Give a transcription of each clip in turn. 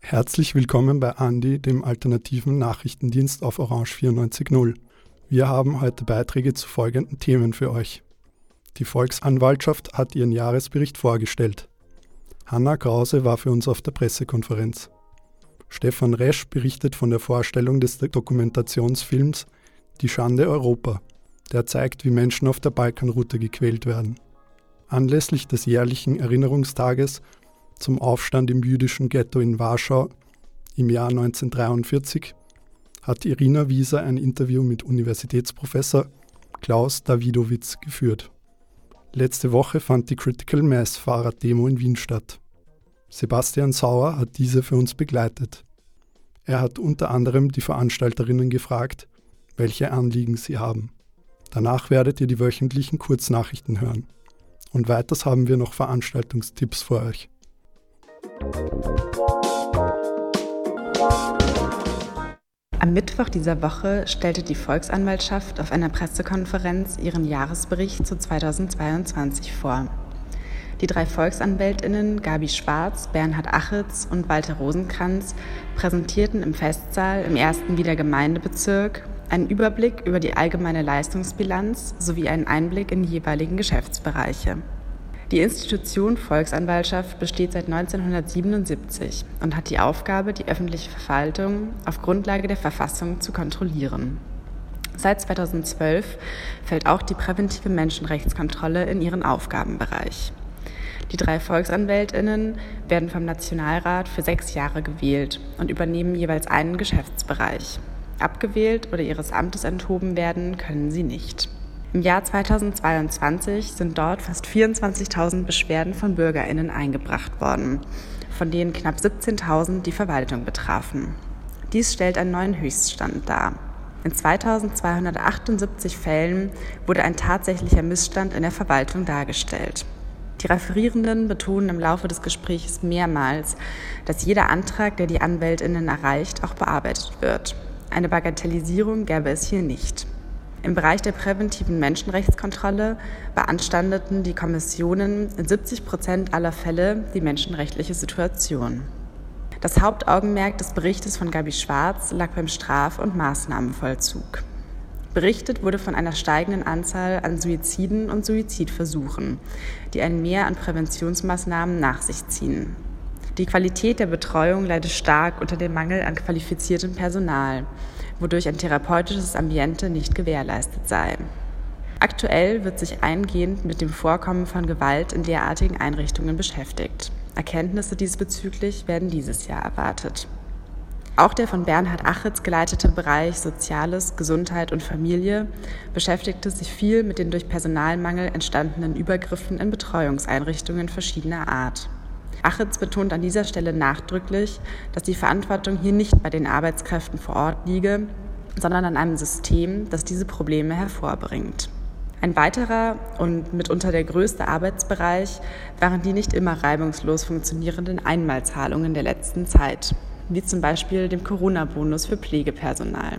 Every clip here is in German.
Herzlich willkommen bei Andi, dem alternativen Nachrichtendienst auf Orange 94.0. Wir haben heute Beiträge zu folgenden Themen für euch. Die Volksanwaltschaft hat ihren Jahresbericht vorgestellt. Hanna Krause war für uns auf der Pressekonferenz. Stefan Resch berichtet von der Vorstellung des Dokumentationsfilms Die Schande Europa, der zeigt, wie Menschen auf der Balkanroute gequält werden. Anlässlich des jährlichen Erinnerungstages zum Aufstand im jüdischen Ghetto in Warschau im Jahr 1943 hat Irina Wieser ein Interview mit Universitätsprofessor Klaus Dawidowitz geführt. Letzte Woche fand die Critical Mass Fahrraddemo in Wien statt. Sebastian Sauer hat diese für uns begleitet. Er hat unter anderem die Veranstalterinnen gefragt, welche Anliegen sie haben. Danach werdet ihr die wöchentlichen Kurznachrichten hören. Und weiters haben wir noch Veranstaltungstipps für euch. Am Mittwoch dieser Woche stellte die Volksanwaltschaft auf einer Pressekonferenz ihren Jahresbericht zu 2022 vor. Die drei Volksanwältinnen Gabi Schwarz, Bernhard Achitz und Walter Rosenkranz präsentierten im Festsaal im ersten Wiener Gemeindebezirk einen Überblick über die allgemeine Leistungsbilanz sowie einen Einblick in die jeweiligen Geschäftsbereiche. Die Institution Volksanwaltschaft besteht seit 1977 und hat die Aufgabe, die öffentliche Verwaltung auf Grundlage der Verfassung zu kontrollieren. Seit 2012 fällt auch die präventive Menschenrechtskontrolle in ihren Aufgabenbereich. Die drei Volksanwältinnen werden vom Nationalrat für sechs Jahre gewählt und übernehmen jeweils einen Geschäftsbereich. Abgewählt oder ihres Amtes enthoben werden können sie nicht. Im Jahr 2022 sind dort fast 24.000 Beschwerden von Bürgerinnen eingebracht worden, von denen knapp 17.000 die Verwaltung betrafen. Dies stellt einen neuen Höchststand dar. In 2278 Fällen wurde ein tatsächlicher Missstand in der Verwaltung dargestellt. Die Referierenden betonen im Laufe des Gesprächs mehrmals, dass jeder Antrag, der die Anwältinnen erreicht, auch bearbeitet wird. Eine Bagatellisierung gäbe es hier nicht. Im Bereich der präventiven Menschenrechtskontrolle beanstandeten die Kommissionen in 70 Prozent aller Fälle die menschenrechtliche Situation. Das Hauptaugenmerk des Berichtes von Gabi Schwarz lag beim Straf- und Maßnahmenvollzug. Berichtet wurde von einer steigenden Anzahl an Suiziden und Suizidversuchen, die ein Mehr an Präventionsmaßnahmen nach sich ziehen. Die Qualität der Betreuung leidet stark unter dem Mangel an qualifiziertem Personal wodurch ein therapeutisches Ambiente nicht gewährleistet sei. Aktuell wird sich eingehend mit dem Vorkommen von Gewalt in derartigen Einrichtungen beschäftigt. Erkenntnisse diesbezüglich werden dieses Jahr erwartet. Auch der von Bernhard Achitz geleitete Bereich Soziales, Gesundheit und Familie beschäftigte sich viel mit den durch Personalmangel entstandenen Übergriffen in Betreuungseinrichtungen verschiedener Art. Achitz betont an dieser Stelle nachdrücklich, dass die Verantwortung hier nicht bei den Arbeitskräften vor Ort liege, sondern an einem System, das diese Probleme hervorbringt. Ein weiterer und mitunter der größte Arbeitsbereich waren die nicht immer reibungslos funktionierenden Einmalzahlungen der letzten Zeit, wie zum Beispiel dem Corona-Bonus für Pflegepersonal.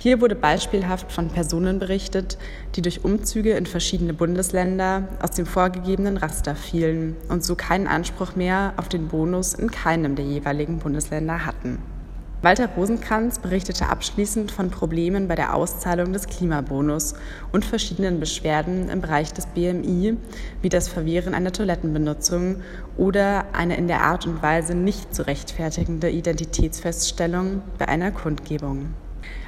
Hier wurde beispielhaft von Personen berichtet, die durch Umzüge in verschiedene Bundesländer aus dem vorgegebenen Raster fielen und so keinen Anspruch mehr auf den Bonus in keinem der jeweiligen Bundesländer hatten. Walter Rosenkranz berichtete abschließend von Problemen bei der Auszahlung des Klimabonus und verschiedenen Beschwerden im Bereich des BMI, wie das Verwehren einer Toilettenbenutzung oder eine in der Art und Weise nicht zu rechtfertigende Identitätsfeststellung bei einer Kundgebung.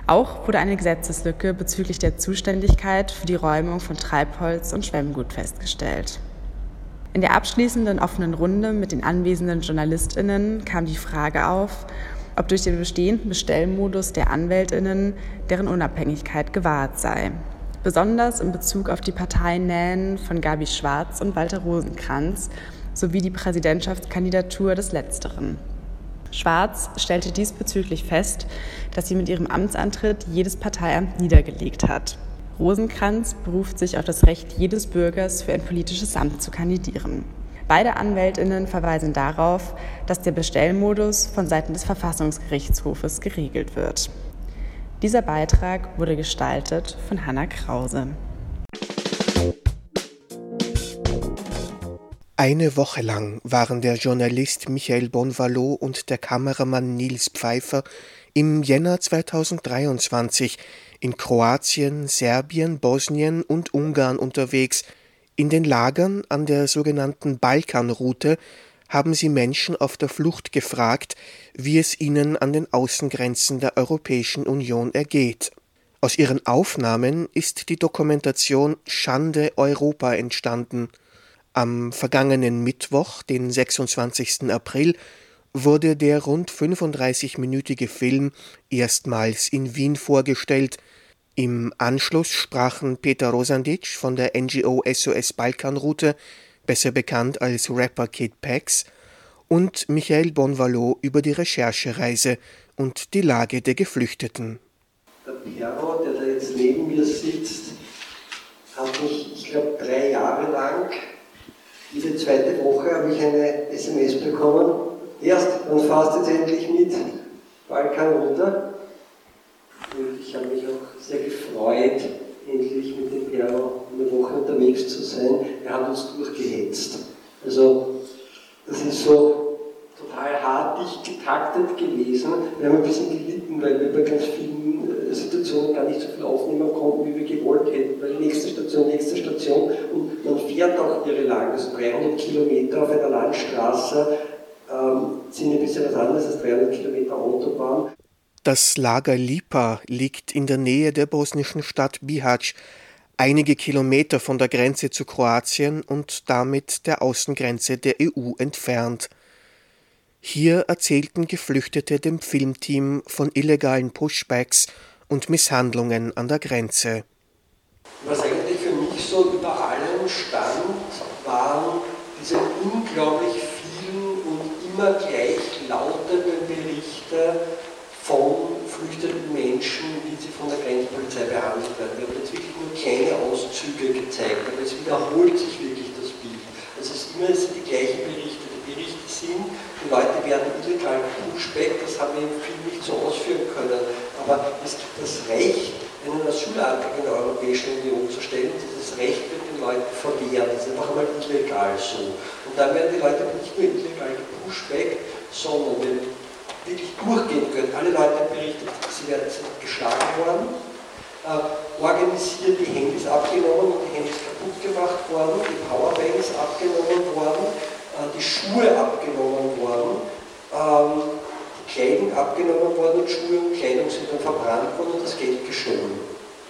Auch wurde eine Gesetzeslücke bezüglich der Zuständigkeit für die Räumung von Treibholz und Schwemmgut festgestellt. In der abschließenden offenen Runde mit den anwesenden Journalistinnen kam die Frage auf, ob durch den bestehenden Bestellmodus der Anwältinnen deren Unabhängigkeit gewahrt sei. Besonders in Bezug auf die Parteinähen von Gabi Schwarz und Walter Rosenkranz sowie die Präsidentschaftskandidatur des Letzteren. Schwarz stellte diesbezüglich fest, dass sie mit ihrem Amtsantritt jedes Parteiamt niedergelegt hat. Rosenkranz beruft sich auf das Recht jedes Bürgers, für ein politisches Amt zu kandidieren. Beide Anwältinnen verweisen darauf, dass der Bestellmodus von Seiten des Verfassungsgerichtshofes geregelt wird. Dieser Beitrag wurde gestaltet von Hanna Krause. Eine Woche lang waren der Journalist Michael Bonvalo und der Kameramann Nils Pfeiffer im Jänner 2023 in Kroatien, Serbien, Bosnien und Ungarn unterwegs. In den Lagern an der sogenannten Balkanroute haben sie Menschen auf der Flucht gefragt, wie es ihnen an den Außengrenzen der Europäischen Union ergeht. Aus ihren Aufnahmen ist die Dokumentation Schande Europa entstanden. Am vergangenen Mittwoch, den 26. April, wurde der rund 35-minütige Film erstmals in Wien vorgestellt. Im Anschluss sprachen Peter Rosandic von der NGO SOS Balkanroute besser bekannt als Rapper Kid Pax, und Michael Bonvalo über die Recherchereise und die Lage der Geflüchteten. Der Perro, der da jetzt neben mir sitzt, hat mich, ich glaube, drei Jahre lang, diese zweite Woche habe ich eine SMS bekommen. Erst, fährst jetzt endlich mit Balkan runter. Und ich habe mich auch sehr gefreut, endlich mit dem Piero eine Woche unterwegs zu sein. Er hat uns durchgehetzt. Also das ist so total hart, dicht getaktet gewesen. Wir haben ein bisschen gelitten, weil wir bei ganz vielen äh, Situationen gar nicht so viel aufnehmen konnten, wie wir gewollt hätten. Weil nächste Station, nächste Station und man fährt auch irre lang, also 300 Kilometer auf einer Landstraße ähm, sind ein bisschen was anderes als 300 Kilometer Autobahn. Das Lager Lipa liegt in der Nähe der bosnischen Stadt Bihać, einige Kilometer von der Grenze zu Kroatien und damit der Außengrenze der EU entfernt. Hier erzählten Geflüchtete dem Filmteam von illegalen Pushbacks und Misshandlungen an der Grenze. Was eigentlich für mich so über allem stand, unglaublich vielen und immer gleich lautenden Berichte von flüchtenden Menschen, wie sie von der Grenzpolizei behandelt werden. Wir haben jetzt wirklich nur kleine Auszüge gezeigt, aber es wiederholt sich wirklich das Bild. Also es, ist immer, sind die gleichen Berichte. Die Berichte sind, die Leute werden illegal pushback, das haben wir im Film nicht so ausführen können, aber es gibt das Recht, einen Asylantrag in der Europäischen Union zu stellen. Dieses Recht wird den Leuten verwehrt. Das ist einfach einmal illegal so. Und dann werden die Leute nicht nur illegal gepushback, sondern wenn wirklich durchgehen können. Alle Leute berichtet, sie werden geschlagen worden, äh, organisiert die Handys abgenommen und die Handys kaputt gemacht worden, die Powerbanks abgenommen worden, äh, die Schuhe abgenommen worden, ähm, Kleidung abgenommen worden und Schuhe und Kleidung sind dann verbrannt worden und das Geld gestohlen.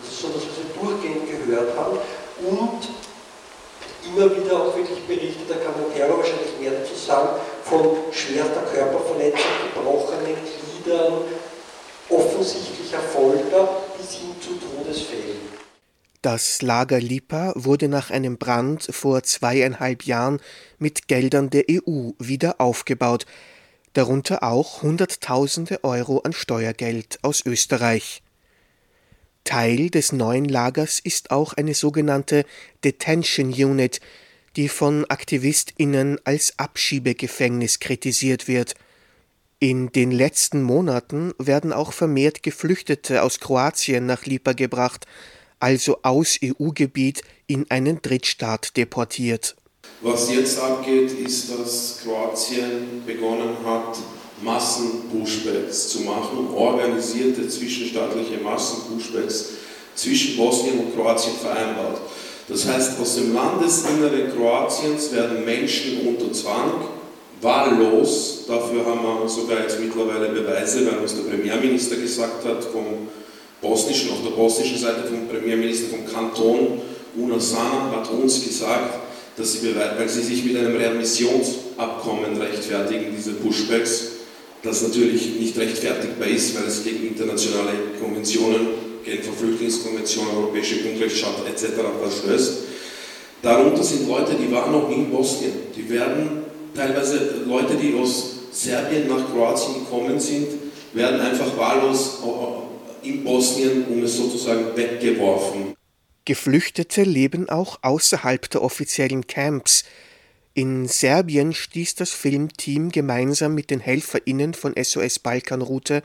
Das ist so, dass wir sie durchgehend gehört haben und immer wieder auch wirklich berichtet, da kann der Terror wahrscheinlich mehr dazu sagen, von schwerster Körperverletzung, gebrochenen Gliedern, offensichtlicher Folter bis hin zu Todesfällen. Das Lager Lipa wurde nach einem Brand vor zweieinhalb Jahren mit Geldern der EU wieder aufgebaut, darunter auch Hunderttausende Euro an Steuergeld aus Österreich. Teil des neuen Lagers ist auch eine sogenannte Detention Unit, die von AktivistInnen als Abschiebegefängnis kritisiert wird. In den letzten Monaten werden auch vermehrt Geflüchtete aus Kroatien nach Lipa gebracht, also aus EU-Gebiet in einen Drittstaat deportiert. Was jetzt abgeht, ist, dass Kroatien begonnen hat, Massen-Pushbacks zu machen, organisierte zwischenstaatliche Massen-Pushbacks zwischen Bosnien und Kroatien vereinbart. Das heißt, aus dem Landesinneren Kroatiens werden Menschen unter Zwang, wahllos, dafür haben wir sogar jetzt mittlerweile Beweise, weil uns der Premierminister gesagt hat, vom bosnischen, auf der bosnischen Seite vom Premierminister vom Kanton, Una Sana, hat uns gesagt, dass sie weil sie sich mit einem Readmissionsabkommen rechtfertigen, diese Pushbacks, das natürlich nicht rechtfertigbar ist, weil es gegen internationale Konventionen Genfer Flüchtlingskonvention, Europäische Grundrechtscharta etc. verstößt. Darunter sind Leute, die waren noch in Bosnien. Die werden teilweise Leute, die aus Serbien nach Kroatien gekommen sind, werden einfach wahllos in Bosnien, um es sozusagen weggeworfen. Geflüchtete leben auch außerhalb der offiziellen Camps. In Serbien stieß das Filmteam gemeinsam mit den HelferInnen von SOS Balkanroute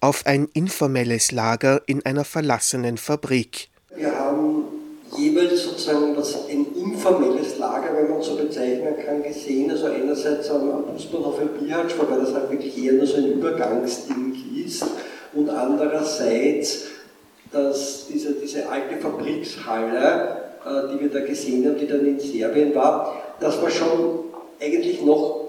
auf ein informelles Lager in einer verlassenen Fabrik. Wir haben jeweils sozusagen das, ein informelles Lager, wenn man so bezeichnen kann, gesehen. Also einerseits am Busbahnhof in Bihac, wobei das halt wirklich eher nur so ein Übergangsding ist. Und andererseits, dass diese, diese alte Fabrikshalle, äh, die wir da gesehen haben, die dann in Serbien war, das war schon eigentlich noch,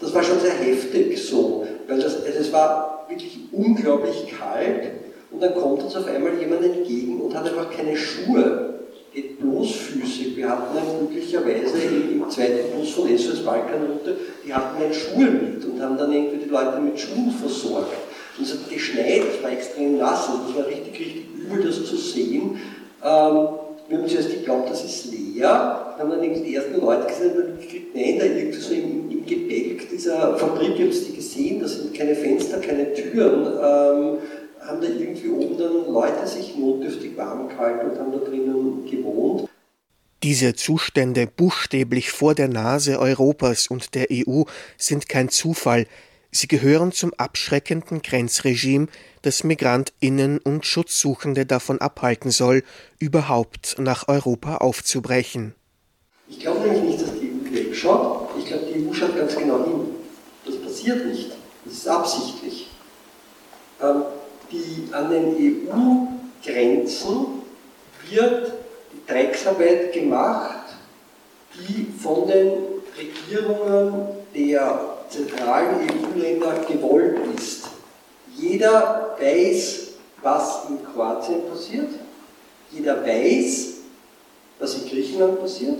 das war schon sehr heftig so, weil das, also es war wirklich unglaublich kalt und dann kommt uns auf einmal jemand entgegen und hat einfach keine Schuhe, geht bloßfüßig. Wir hatten dann glücklicherweise im, zweiten Bus von SOS Balkanroute, die hatten dann Schuhe mit und haben dann irgendwie die Leute mit Schuhen versorgt. Und es hat geschneit, es war extrem nass und das war richtig, richtig übel, das zu sehen. Ähm, wir haben zuerst geglaubt, das ist leer, haben dann die ersten Leute gesehen und gekriegt, nein, da irgendwie so im, im Gebälk dieser Fabrik, haben sie die gesehen, da sind keine Fenster, keine Türen, ähm, haben da irgendwie oben dann Leute sich notdürftig warm gehalten und haben da drinnen gewohnt. Diese Zustände buchstäblich vor der Nase Europas und der EU sind kein Zufall, Sie gehören zum abschreckenden Grenzregime, das Migrantinnen und Schutzsuchende davon abhalten soll, überhaupt nach Europa aufzubrechen. Ich glaube nämlich nicht, dass die EU wegschaut. Ich glaube, die EU schaut ganz genau hin. Das passiert nicht. Das ist absichtlich. Ähm, die, an den EU-Grenzen wird die Drecksarbeit gemacht, die von den Regierungen der zentralen EU-Länder gewollt ist. Jeder weiß, was in Kroatien passiert. Jeder weiß, was in Griechenland passiert.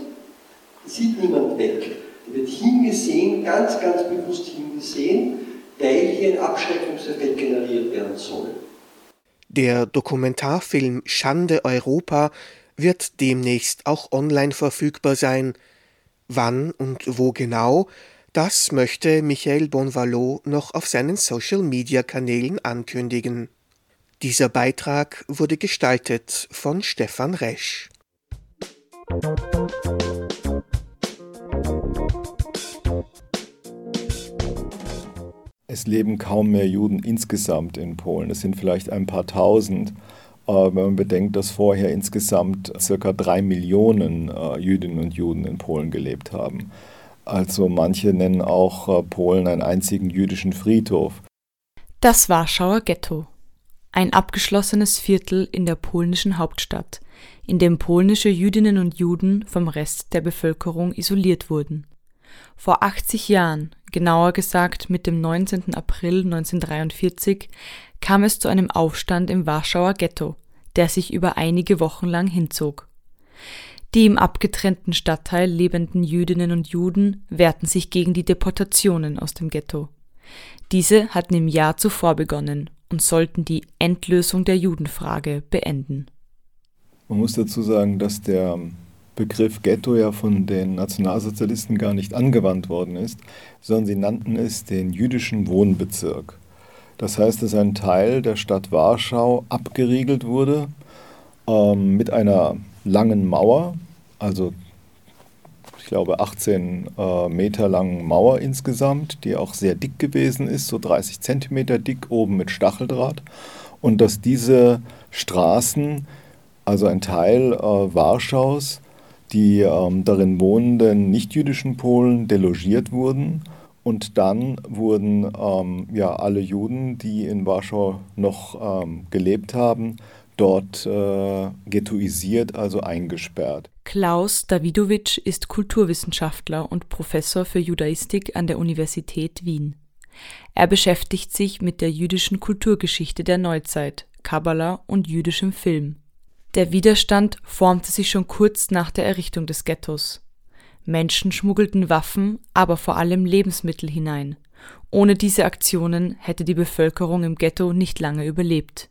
Sieht niemand weg. Da wird hingesehen, ganz, ganz bewusst hingesehen, weil hier ein Abschreckungseffekt generiert werden soll. Der Dokumentarfilm Schande Europa wird demnächst auch online verfügbar sein. Wann und wo genau, das möchte Michael Bonvalot noch auf seinen Social-Media-Kanälen ankündigen. Dieser Beitrag wurde gestaltet von Stefan Resch. Es leben kaum mehr Juden insgesamt in Polen. Es sind vielleicht ein paar tausend. wenn man bedenkt, dass vorher insgesamt circa drei Millionen äh, Jüdinnen und Juden in Polen gelebt haben. Also manche nennen auch äh, Polen einen einzigen jüdischen Friedhof. Das Warschauer Ghetto. Ein abgeschlossenes Viertel in der polnischen Hauptstadt, in dem polnische Jüdinnen und Juden vom Rest der Bevölkerung isoliert wurden. Vor 80 Jahren, genauer gesagt mit dem 19. April 1943, kam es zu einem Aufstand im Warschauer Ghetto, der sich über einige Wochen lang hinzog. Die im abgetrennten Stadtteil lebenden Jüdinnen und Juden wehrten sich gegen die Deportationen aus dem Ghetto. Diese hatten im Jahr zuvor begonnen und sollten die Endlösung der Judenfrage beenden. Man muss dazu sagen, dass der Begriff Ghetto ja von den Nationalsozialisten gar nicht angewandt worden ist, sondern sie nannten es den jüdischen Wohnbezirk. Das heißt, dass ein Teil der Stadt Warschau abgeriegelt wurde ähm, mit einer langen Mauer, also ich glaube 18 äh, Meter langen Mauer insgesamt, die auch sehr dick gewesen ist, so 30 Zentimeter dick oben mit Stacheldraht. Und dass diese Straßen, also ein Teil äh, Warschaus, die ähm, darin wohnenden nichtjüdischen Polen delogiert wurden. Und dann wurden ähm, ja alle Juden, die in Warschau noch ähm, gelebt haben, dort äh, ghettoisiert, also eingesperrt. Klaus Dawidowitsch ist Kulturwissenschaftler und Professor für Judaistik an der Universität Wien. Er beschäftigt sich mit der jüdischen Kulturgeschichte der Neuzeit, Kabbala und jüdischem Film. Der Widerstand formte sich schon kurz nach der Errichtung des Ghettos. Menschen schmuggelten Waffen, aber vor allem Lebensmittel hinein. Ohne diese Aktionen hätte die Bevölkerung im Ghetto nicht lange überlebt.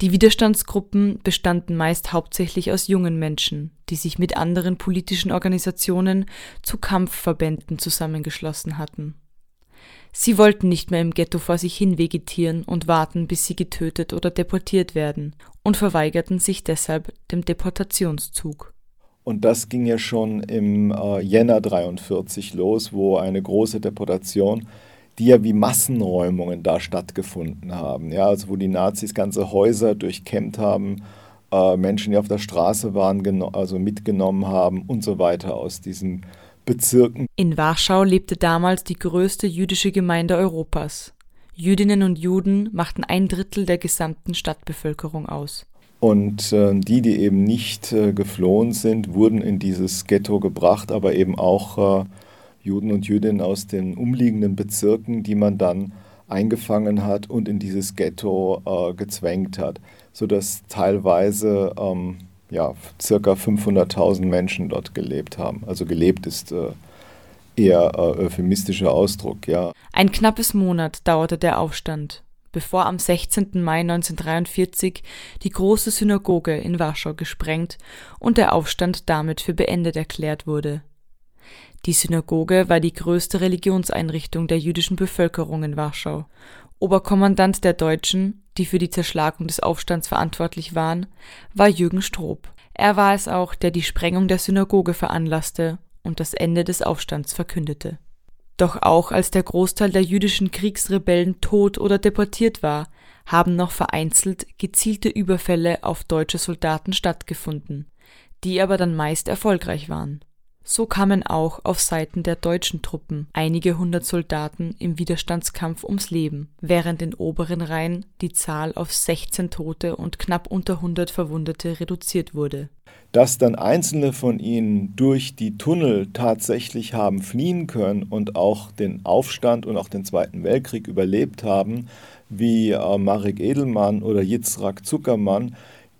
Die Widerstandsgruppen bestanden meist hauptsächlich aus jungen Menschen, die sich mit anderen politischen Organisationen zu Kampfverbänden zusammengeschlossen hatten. Sie wollten nicht mehr im Ghetto vor sich hin vegetieren und warten, bis sie getötet oder deportiert werden, und verweigerten sich deshalb dem Deportationszug. Und das ging ja schon im äh, Jänner 43 los, wo eine große Deportation, die ja wie Massenräumungen da stattgefunden haben. Ja, also wo die Nazis ganze Häuser durchkämmt haben, äh, Menschen, die auf der Straße waren, also mitgenommen haben und so weiter aus diesen Bezirken. In Warschau lebte damals die größte jüdische Gemeinde Europas. Jüdinnen und Juden machten ein Drittel der gesamten Stadtbevölkerung aus. Und äh, die, die eben nicht äh, geflohen sind, wurden in dieses Ghetto gebracht, aber eben auch äh, Juden und Jüdinnen aus den umliegenden Bezirken, die man dann eingefangen hat und in dieses Ghetto äh, gezwängt hat, sodass teilweise ähm, ja, circa 500.000 Menschen dort gelebt haben. Also gelebt ist äh, eher äh, euphemistischer Ausdruck, ja. Ein knappes Monat dauerte der Aufstand, bevor am 16. Mai 1943 die große Synagoge in Warschau gesprengt und der Aufstand damit für beendet erklärt wurde. Die Synagoge war die größte Religionseinrichtung der jüdischen Bevölkerung in Warschau. Oberkommandant der Deutschen, die für die Zerschlagung des Aufstands verantwortlich waren, war Jürgen Stroop. Er war es auch, der die Sprengung der Synagoge veranlasste und das Ende des Aufstands verkündete. Doch auch als der Großteil der jüdischen Kriegsrebellen tot oder deportiert war, haben noch vereinzelt gezielte Überfälle auf deutsche Soldaten stattgefunden, die aber dann meist erfolgreich waren. So kamen auch auf Seiten der deutschen Truppen einige hundert Soldaten im Widerstandskampf ums Leben, während in oberen Reihen die Zahl auf 16 Tote und knapp unter 100 Verwundete reduziert wurde. Dass dann einzelne von ihnen durch die Tunnel tatsächlich haben fliehen können und auch den Aufstand und auch den Zweiten Weltkrieg überlebt haben, wie äh, Marek Edelmann oder Yitzhak Zuckermann,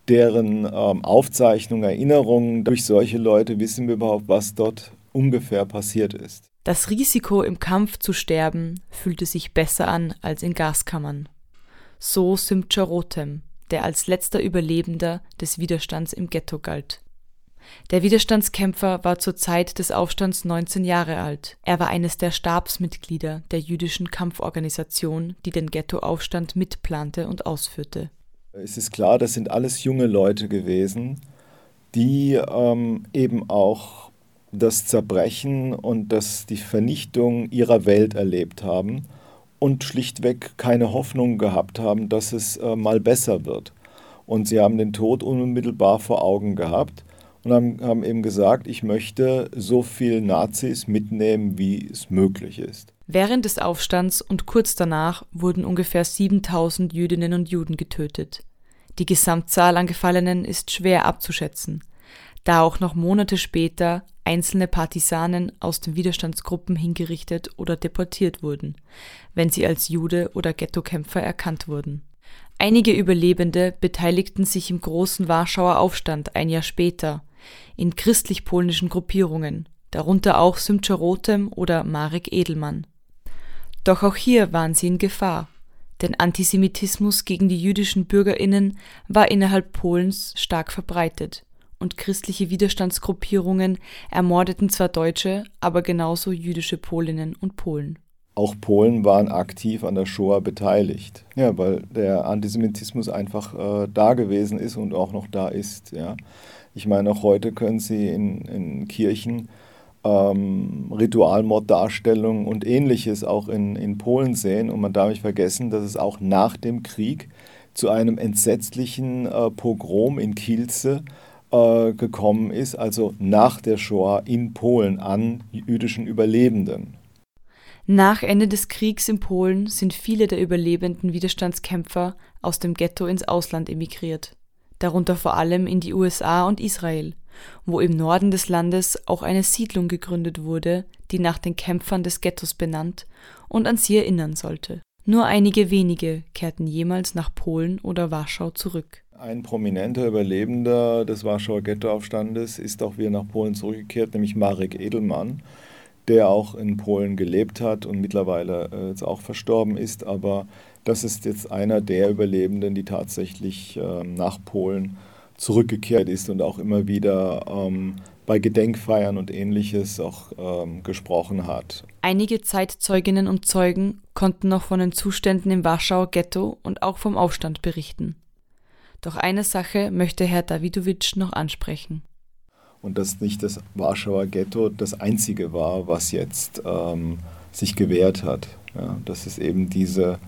deren ähm, Aufzeichnungen, Erinnerungen durch solche Leute wissen wir überhaupt, was dort ungefähr passiert ist. Das Risiko, im Kampf zu sterben, fühlte sich besser an als in Gaskammern. So Simcha der als letzter Überlebender des Widerstands im Ghetto galt. Der Widerstandskämpfer war zur Zeit des Aufstands 19 Jahre alt. Er war eines der Stabsmitglieder der jüdischen Kampforganisation, die den Ghettoaufstand mitplante und ausführte. Es ist klar, das sind alles junge Leute gewesen, die ähm, eben auch das Zerbrechen und das, die Vernichtung ihrer Welt erlebt haben und schlichtweg keine Hoffnung gehabt haben, dass es äh, mal besser wird. Und sie haben den Tod unmittelbar vor Augen gehabt und haben, haben eben gesagt, ich möchte so viel Nazis mitnehmen, wie es möglich ist. Während des Aufstands und kurz danach wurden ungefähr 7000 Jüdinnen und Juden getötet. Die Gesamtzahl an Gefallenen ist schwer abzuschätzen, da auch noch Monate später einzelne Partisanen aus den Widerstandsgruppen hingerichtet oder deportiert wurden, wenn sie als Jude oder Ghettokämpfer erkannt wurden. Einige Überlebende beteiligten sich im großen Warschauer Aufstand ein Jahr später in christlich-polnischen Gruppierungen, darunter auch Symcha Rotem oder Marek Edelmann. Doch auch hier waren sie in Gefahr, denn Antisemitismus gegen die jüdischen Bürgerinnen war innerhalb Polens stark verbreitet und christliche Widerstandsgruppierungen ermordeten zwar Deutsche, aber genauso jüdische Polinnen und Polen. Auch Polen waren aktiv an der Shoah beteiligt, ja, weil der Antisemitismus einfach äh, da gewesen ist und auch noch da ist. Ja. Ich meine, auch heute können Sie in, in Kirchen ähm, Ritualmorddarstellungen und ähnliches auch in, in Polen sehen. Und man darf nicht vergessen, dass es auch nach dem Krieg zu einem entsetzlichen äh, Pogrom in Kielce äh, gekommen ist, also nach der Shoah in Polen an jüdischen Überlebenden. Nach Ende des Kriegs in Polen sind viele der überlebenden Widerstandskämpfer aus dem Ghetto ins Ausland emigriert, darunter vor allem in die USA und Israel wo im Norden des Landes auch eine Siedlung gegründet wurde, die nach den Kämpfern des Ghettos benannt und an sie erinnern sollte. Nur einige wenige kehrten jemals nach Polen oder Warschau zurück. Ein prominenter Überlebender des Warschauer Ghettoaufstandes ist auch wieder nach Polen zurückgekehrt, nämlich Marek Edelmann, der auch in Polen gelebt hat und mittlerweile äh, jetzt auch verstorben ist. Aber das ist jetzt einer der Überlebenden, die tatsächlich äh, nach Polen zurückgekehrt ist und auch immer wieder ähm, bei Gedenkfeiern und ähnliches auch ähm, gesprochen hat. Einige Zeitzeuginnen und Zeugen konnten noch von den Zuständen im Warschauer Ghetto und auch vom Aufstand berichten. Doch eine Sache möchte Herr Dawidowitsch noch ansprechen. und dass nicht das Warschauer Ghetto das einzige war, was jetzt ähm, sich gewehrt hat. Ja, dass es eben diese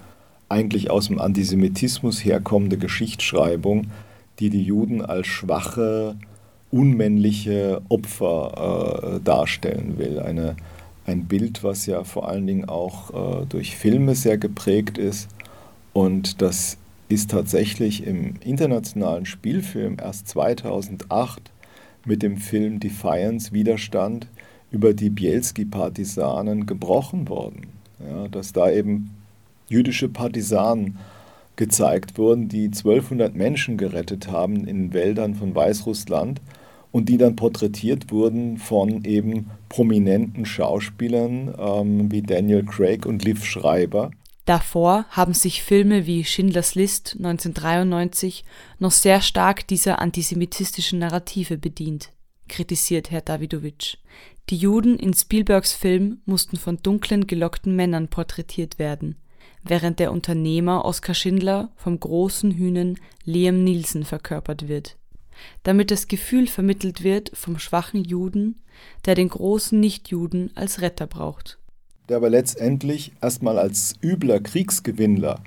eigentlich aus dem Antisemitismus herkommende Geschichtsschreibung, die die Juden als schwache, unmännliche Opfer äh, darstellen will. Eine, ein Bild, was ja vor allen Dingen auch äh, durch Filme sehr geprägt ist. Und das ist tatsächlich im internationalen Spielfilm erst 2008 mit dem Film Defiance Widerstand über die Bielski-Partisanen gebrochen worden. Ja, dass da eben jüdische Partisanen gezeigt wurden, die 1200 Menschen gerettet haben in Wäldern von Weißrussland und die dann porträtiert wurden von eben prominenten Schauspielern ähm, wie Daniel Craig und Liv Schreiber. Davor haben sich Filme wie Schindlers List 1993 noch sehr stark dieser antisemitistischen Narrative bedient, kritisiert Herr Davidowitsch. Die Juden in Spielbergs Film mussten von dunklen gelockten Männern porträtiert werden, während der Unternehmer Oskar Schindler vom großen Hühnen Liam Nielsen verkörpert wird. Damit das Gefühl vermittelt wird vom schwachen Juden, der den großen Nichtjuden als Retter braucht. Der aber letztendlich erstmal als übler Kriegsgewinnler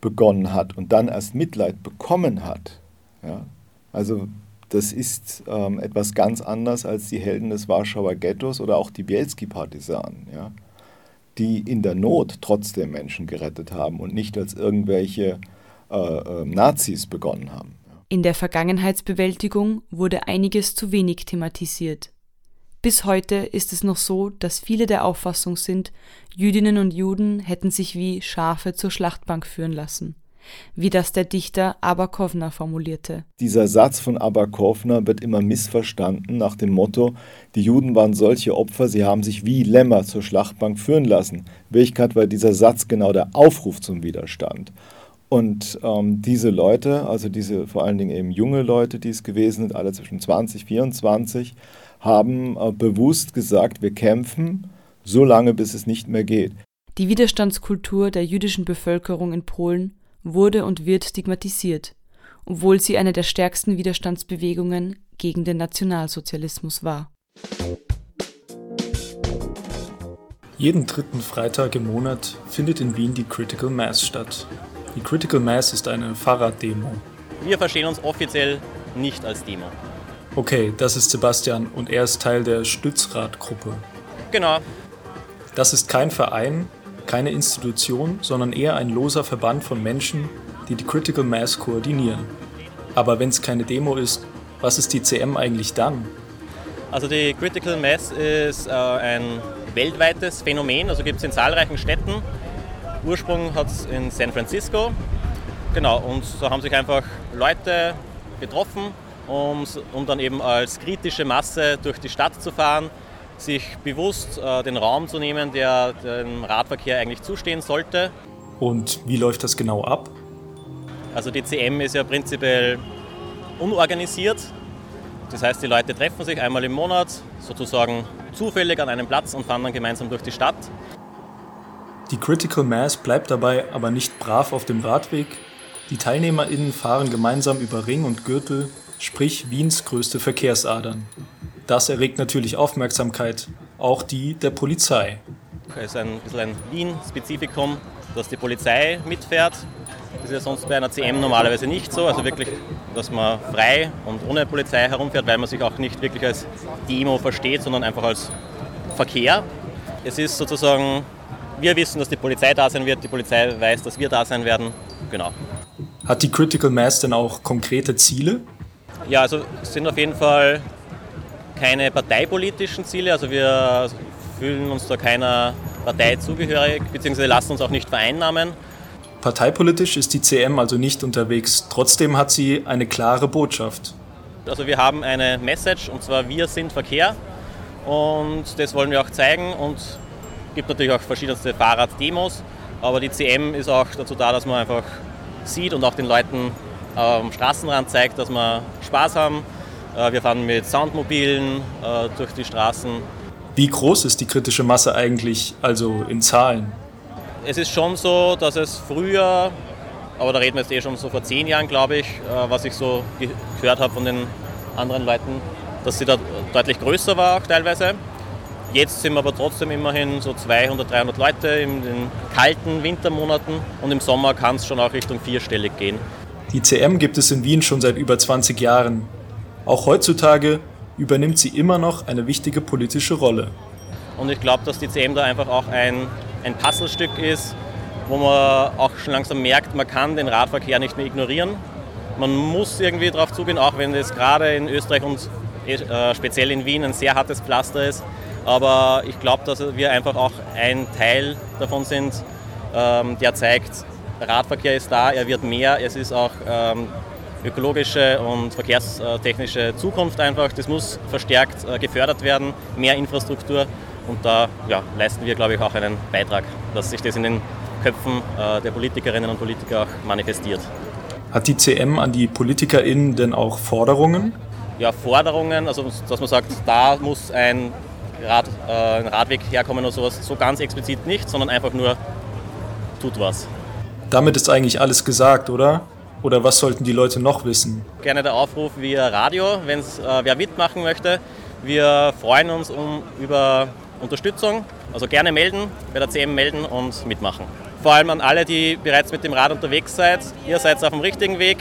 begonnen hat und dann erst Mitleid bekommen hat. Ja? Also das ist ähm, etwas ganz anderes als die Helden des Warschauer Ghettos oder auch die Bielski-Partisanen. Ja? Die in der Not trotzdem Menschen gerettet haben und nicht als irgendwelche äh, äh, Nazis begonnen haben. In der Vergangenheitsbewältigung wurde einiges zu wenig thematisiert. Bis heute ist es noch so, dass viele der Auffassung sind, Jüdinnen und Juden hätten sich wie Schafe zur Schlachtbank führen lassen wie das der Dichter Aberkovner formulierte. Dieser Satz von Aberkovner wird immer missverstanden nach dem Motto, die Juden waren solche Opfer, sie haben sich wie Lämmer zur Schlachtbank führen lassen. In Wirklichkeit war dieser Satz genau der Aufruf zum Widerstand. Und ähm, diese Leute, also diese vor allen Dingen eben junge Leute, die es gewesen sind, alle zwischen 20, 24, haben äh, bewusst gesagt, wir kämpfen so lange, bis es nicht mehr geht. Die Widerstandskultur der jüdischen Bevölkerung in Polen wurde und wird stigmatisiert, obwohl sie eine der stärksten Widerstandsbewegungen gegen den Nationalsozialismus war. Jeden dritten Freitag im Monat findet in Wien die Critical Mass statt. Die Critical Mass ist eine Fahrraddemo. Wir verstehen uns offiziell nicht als Demo. Okay, das ist Sebastian und er ist Teil der Stützradgruppe. Genau. Das ist kein Verein, keine Institution, sondern eher ein loser Verband von Menschen, die die Critical Mass koordinieren. Aber wenn es keine Demo ist, was ist die CM eigentlich dann? Also die Critical Mass ist äh, ein weltweites Phänomen, also gibt es in zahlreichen Städten. Ursprung hat es in San Francisco. Genau, und so haben sich einfach Leute getroffen, um, um dann eben als kritische Masse durch die Stadt zu fahren, sich bewusst äh, den Raum zu nehmen, der dem Radverkehr eigentlich zustehen sollte. Und wie läuft das genau ab? Also die CM ist ja prinzipiell unorganisiert. Das heißt, die Leute treffen sich einmal im Monat, sozusagen zufällig an einem Platz und fahren dann gemeinsam durch die Stadt. Die Critical Mass bleibt dabei aber nicht brav auf dem Radweg. Die TeilnehmerInnen fahren gemeinsam über Ring und Gürtel, sprich Wiens größte Verkehrsadern. Das erregt natürlich Aufmerksamkeit, auch die der Polizei. Es ist ein bisschen ein Wien-Spezifikum, dass die Polizei mitfährt. Das ist ja sonst bei einer CM normalerweise nicht so. Also wirklich, dass man frei und ohne Polizei herumfährt, weil man sich auch nicht wirklich als Demo versteht, sondern einfach als Verkehr. Es ist sozusagen, wir wissen, dass die Polizei da sein wird, die Polizei weiß, dass wir da sein werden. Genau. Hat die Critical Mass denn auch konkrete Ziele? Ja, also es sind auf jeden Fall keine parteipolitischen Ziele, also wir fühlen uns da keiner Partei zugehörig, beziehungsweise lassen uns auch nicht vereinnahmen. Parteipolitisch ist die CM also nicht unterwegs, trotzdem hat sie eine klare Botschaft. Also wir haben eine Message und zwar wir sind Verkehr. Und das wollen wir auch zeigen. Und es gibt natürlich auch verschiedenste Fahrraddemos, aber die CM ist auch dazu da, dass man einfach sieht und auch den Leuten am Straßenrand zeigt, dass wir Spaß haben, wir fahren mit Soundmobilen äh, durch die Straßen. Wie groß ist die kritische Masse eigentlich, also in Zahlen? Es ist schon so, dass es früher, aber da reden wir jetzt eh schon so vor zehn Jahren, glaube ich, äh, was ich so gehört habe von den anderen Leuten, dass sie da deutlich größer war auch teilweise. Jetzt sind wir aber trotzdem immerhin so 200, 300 Leute in den kalten Wintermonaten und im Sommer kann es schon auch Richtung vierstellig gehen. Die CM gibt es in Wien schon seit über 20 Jahren. Auch heutzutage übernimmt sie immer noch eine wichtige politische Rolle. Und ich glaube, dass die CM da einfach auch ein, ein Puzzlestück ist, wo man auch schon langsam merkt, man kann den Radverkehr nicht mehr ignorieren. Man muss irgendwie darauf zugehen, auch wenn es gerade in Österreich und äh, speziell in Wien ein sehr hartes Pflaster ist. Aber ich glaube, dass wir einfach auch ein Teil davon sind, ähm, der zeigt, Radverkehr ist da, er wird mehr, es ist auch ähm, ökologische und verkehrstechnische Zukunft einfach. Das muss verstärkt äh, gefördert werden, mehr Infrastruktur. Und da ja, leisten wir, glaube ich, auch einen Beitrag, dass sich das in den Köpfen äh, der Politikerinnen und Politiker auch manifestiert. Hat die CM an die PolitikerInnen denn auch Forderungen? Ja, Forderungen, also dass man sagt, da muss ein, Rad, äh, ein Radweg herkommen oder sowas, so ganz explizit nicht, sondern einfach nur tut was. Damit ist eigentlich alles gesagt, oder? Oder was sollten die Leute noch wissen? Gerne der Aufruf via Radio, wenn es äh, wer mitmachen möchte. Wir freuen uns um, über Unterstützung. Also gerne melden, bei der CM melden und mitmachen. Vor allem an alle, die bereits mit dem Rad unterwegs seid. Ihr seid auf dem richtigen Weg.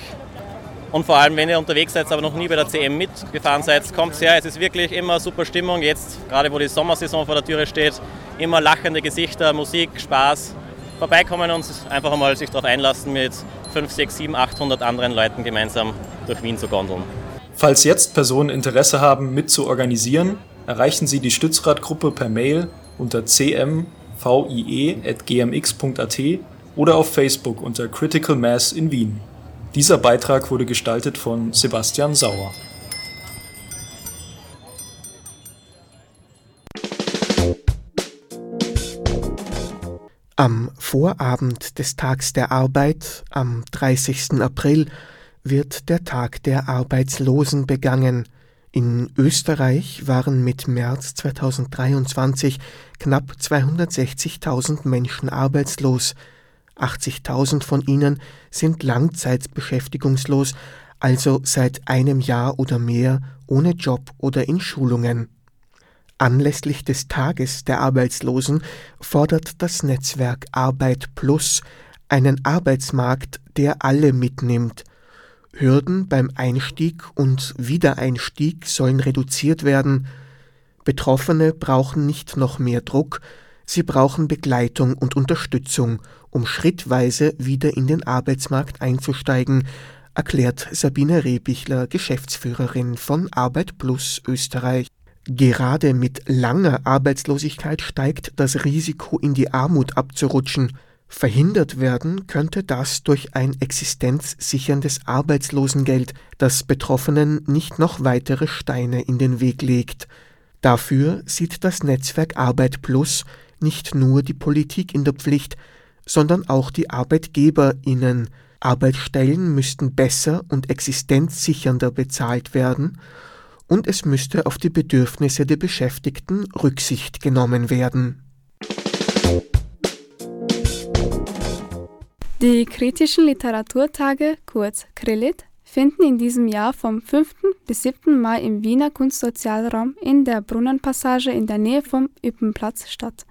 Und vor allem, wenn ihr unterwegs seid, aber noch nie bei der CM mitgefahren seid, kommt her. Es ist wirklich immer super Stimmung. Jetzt, gerade wo die Sommersaison vor der Türe steht, immer lachende Gesichter, Musik, Spaß. Vorbeikommen und einfach einmal sich darauf einlassen, mit 5, 6, 7, 800 anderen Leuten gemeinsam durch Wien zu gondeln. Falls jetzt Personen Interesse haben, mitzuorganisieren, erreichen Sie die Stützradgruppe per Mail unter cmvie.gmx.at oder auf Facebook unter Critical Mass in Wien. Dieser Beitrag wurde gestaltet von Sebastian Sauer. Am Vorabend des Tags der Arbeit, am 30. April, wird der Tag der Arbeitslosen begangen. In Österreich waren mit März 2023 knapp 260.000 Menschen arbeitslos. 80.000 von ihnen sind langzeitbeschäftigungslos, also seit einem Jahr oder mehr ohne Job oder in Schulungen. Anlässlich des Tages der Arbeitslosen fordert das Netzwerk Arbeit Plus einen Arbeitsmarkt, der alle mitnimmt. Hürden beim Einstieg und Wiedereinstieg sollen reduziert werden. Betroffene brauchen nicht noch mehr Druck, sie brauchen Begleitung und Unterstützung, um schrittweise wieder in den Arbeitsmarkt einzusteigen, erklärt Sabine Rebichler, Geschäftsführerin von Arbeit Plus Österreich. Gerade mit langer Arbeitslosigkeit steigt das Risiko, in die Armut abzurutschen. Verhindert werden könnte das durch ein existenzsicherndes Arbeitslosengeld, das Betroffenen nicht noch weitere Steine in den Weg legt. Dafür sieht das Netzwerk Arbeit Plus nicht nur die Politik in der Pflicht, sondern auch die Arbeitgeberinnen. Arbeitsstellen müssten besser und existenzsichernder bezahlt werden und es müsste auf die Bedürfnisse der Beschäftigten Rücksicht genommen werden. Die kritischen Literaturtage, kurz Krillit, finden in diesem Jahr vom 5. bis 7. Mai im Wiener Kunstsozialraum in der Brunnenpassage in der Nähe vom Üppenplatz statt.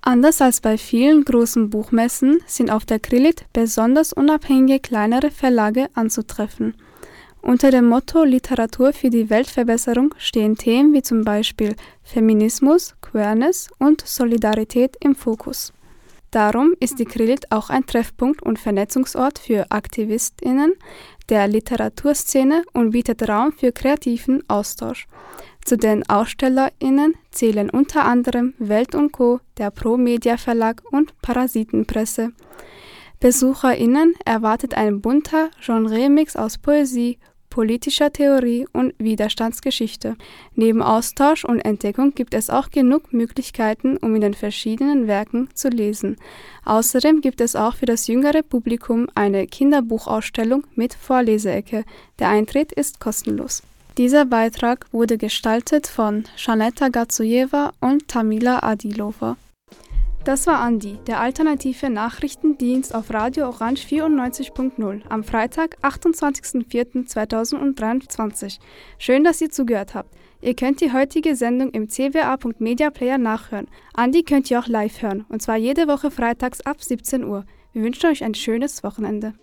Anders als bei vielen großen Buchmessen sind auf der Krillit besonders unabhängige kleinere Verlage anzutreffen – unter dem Motto Literatur für die Weltverbesserung stehen Themen wie zum Beispiel Feminismus, Queerness und Solidarität im Fokus. Darum ist die Krillit auch ein Treffpunkt und Vernetzungsort für AktivistInnen der Literaturszene und bietet Raum für kreativen Austausch. Zu den AusstellerInnen zählen unter anderem Welt und Co., der Pro Media Verlag und Parasitenpresse. BesucherInnen erwartet ein bunter Genre-Mix aus Poesie, politischer Theorie und Widerstandsgeschichte. Neben Austausch und Entdeckung gibt es auch genug Möglichkeiten, um in den verschiedenen Werken zu lesen. Außerdem gibt es auch für das jüngere Publikum eine Kinderbuchausstellung mit Vorleseecke. Der Eintritt ist kostenlos. Dieser Beitrag wurde gestaltet von Janetta Gatsujeva und Tamila Adilova. Das war Andi, der alternative Nachrichtendienst auf Radio Orange 94.0 am Freitag, 28.04.2023. Schön, dass ihr zugehört habt. Ihr könnt die heutige Sendung im cwa.mediaplayer nachhören. Andi könnt ihr auch live hören, und zwar jede Woche freitags ab 17 Uhr. Wir wünschen euch ein schönes Wochenende.